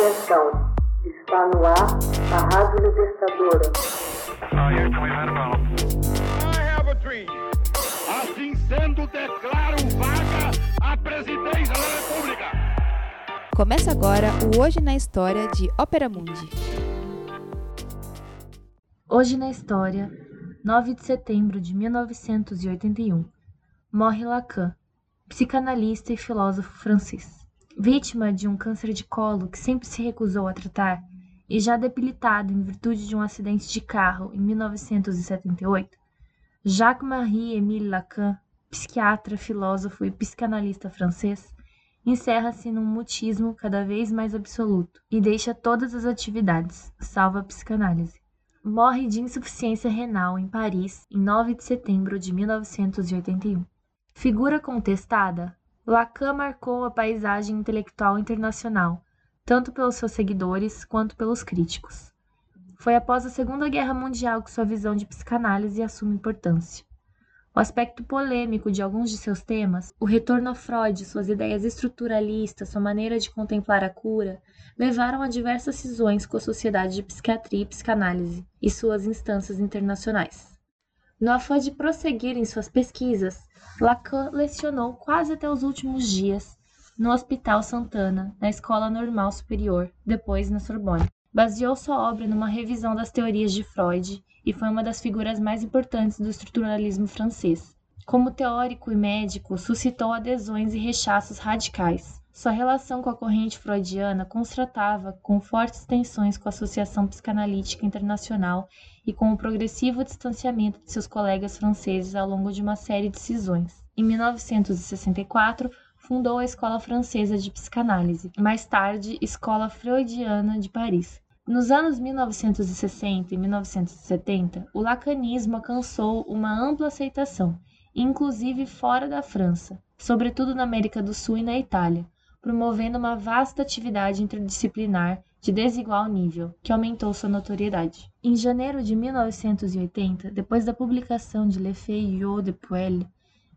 Atenção, está no ar a Rádio Libertadora. Assim sendo, declaro vaga a presidência da República. Começa agora o Hoje na História de Ópera Mundi. Hoje na História, 9 de setembro de 1981, morre Lacan, psicanalista e filósofo francês. Vítima de um câncer de colo que sempre se recusou a tratar e já debilitado em virtude de um acidente de carro em 1978, Jacques-Marie-Émile Lacan, psiquiatra, filósofo e psicanalista francês, encerra-se num mutismo cada vez mais absoluto e deixa todas as atividades, salvo a psicanálise. Morre de insuficiência renal em Paris em 9 de setembro de 1981. Figura contestada, Lacan marcou a paisagem intelectual internacional, tanto pelos seus seguidores quanto pelos críticos. Foi após a Segunda Guerra Mundial que sua visão de psicanálise assume importância. O aspecto polêmico de alguns de seus temas, o retorno a Freud, suas ideias estruturalistas, sua maneira de contemplar a cura, levaram a diversas cisões com a Sociedade de Psiquiatria e Psicanálise e suas instâncias internacionais. No afã de prosseguir em suas pesquisas, Lacan lecionou quase até os últimos dias no Hospital Santana, na Escola Normal Superior, depois na Sorbonne. Baseou sua obra numa revisão das teorias de Freud e foi uma das figuras mais importantes do estruturalismo francês. Como teórico e médico, suscitou adesões e rechaços radicais. Sua relação com a corrente freudiana constatava com fortes tensões com a Associação Psicanalítica Internacional e com o progressivo distanciamento de seus colegas franceses ao longo de uma série de cisões. Em 1964, fundou a Escola Francesa de Psicanálise, mais tarde Escola Freudiana de Paris. Nos anos 1960 e 1970, o lacanismo alcançou uma ampla aceitação, inclusive fora da França, sobretudo na América do Sul e na Itália, promovendo uma vasta atividade interdisciplinar de desigual nível, que aumentou sua notoriedade. Em janeiro de 1980, depois da publicação de Le Feuillet de Poel,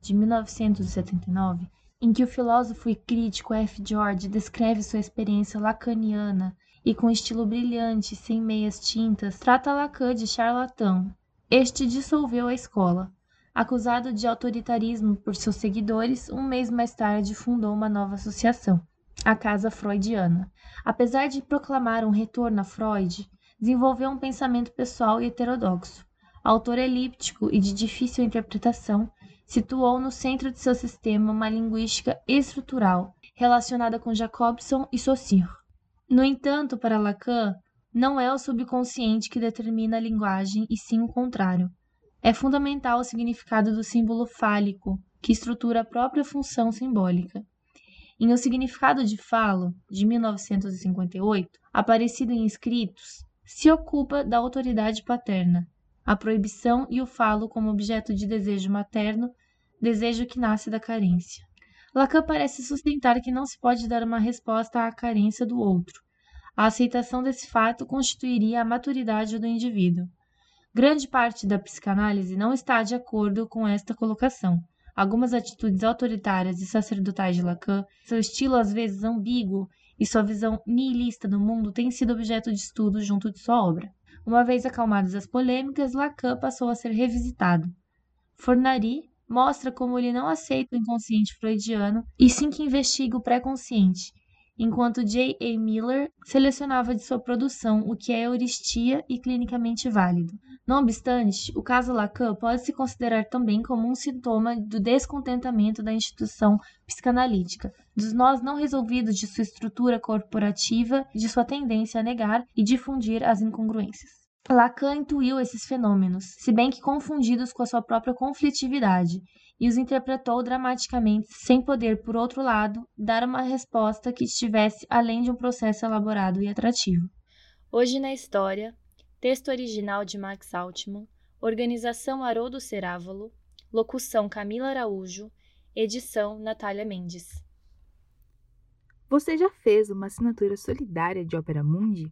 de 1979, em que o filósofo e crítico F. George descreve sua experiência lacaniana e com estilo brilhante, sem meias tintas, trata Lacan de charlatão. Este dissolveu a escola, Acusado de autoritarismo por seus seguidores, um mês mais tarde fundou uma nova associação, a Casa Freudiana. Apesar de proclamar um retorno a Freud, desenvolveu um pensamento pessoal e heterodoxo. Autor elíptico e de difícil interpretação, situou no centro de seu sistema uma linguística estrutural relacionada com Jacobson e Saussure. No entanto, para Lacan, não é o subconsciente que determina a linguagem, e sim o contrário. É fundamental o significado do símbolo fálico, que estrutura a própria função simbólica. Em O Significado de Falo, de 1958, aparecido em escritos, se ocupa da autoridade paterna, a proibição e o falo como objeto de desejo materno, desejo que nasce da carência. Lacan parece sustentar que não se pode dar uma resposta à carência do outro. A aceitação desse fato constituiria a maturidade do indivíduo. Grande parte da psicanálise não está de acordo com esta colocação. Algumas atitudes autoritárias e sacerdotais de Lacan, seu estilo às vezes ambíguo e sua visão nihilista do mundo têm sido objeto de estudo junto de sua obra. Uma vez acalmadas as polêmicas, Lacan passou a ser revisitado. Fornari mostra como ele não aceita o inconsciente freudiano e sim que investiga o pré-consciente, enquanto J. A. Miller selecionava de sua produção o que é euristia e clinicamente válido. Não obstante, o caso Lacan pode se considerar também como um sintoma do descontentamento da instituição psicanalítica, dos nós não resolvidos de sua estrutura corporativa de sua tendência a negar e difundir as incongruências. Lacan intuiu esses fenômenos, se bem que confundidos com a sua própria conflitividade, e os interpretou dramaticamente, sem poder, por outro lado, dar uma resposta que estivesse além de um processo elaborado e atrativo. Hoje na história, Texto original de Max Altman, organização Haroldo Cerávolo, locução Camila Araújo, edição Natália Mendes. Você já fez uma assinatura solidária de Opera Mundi?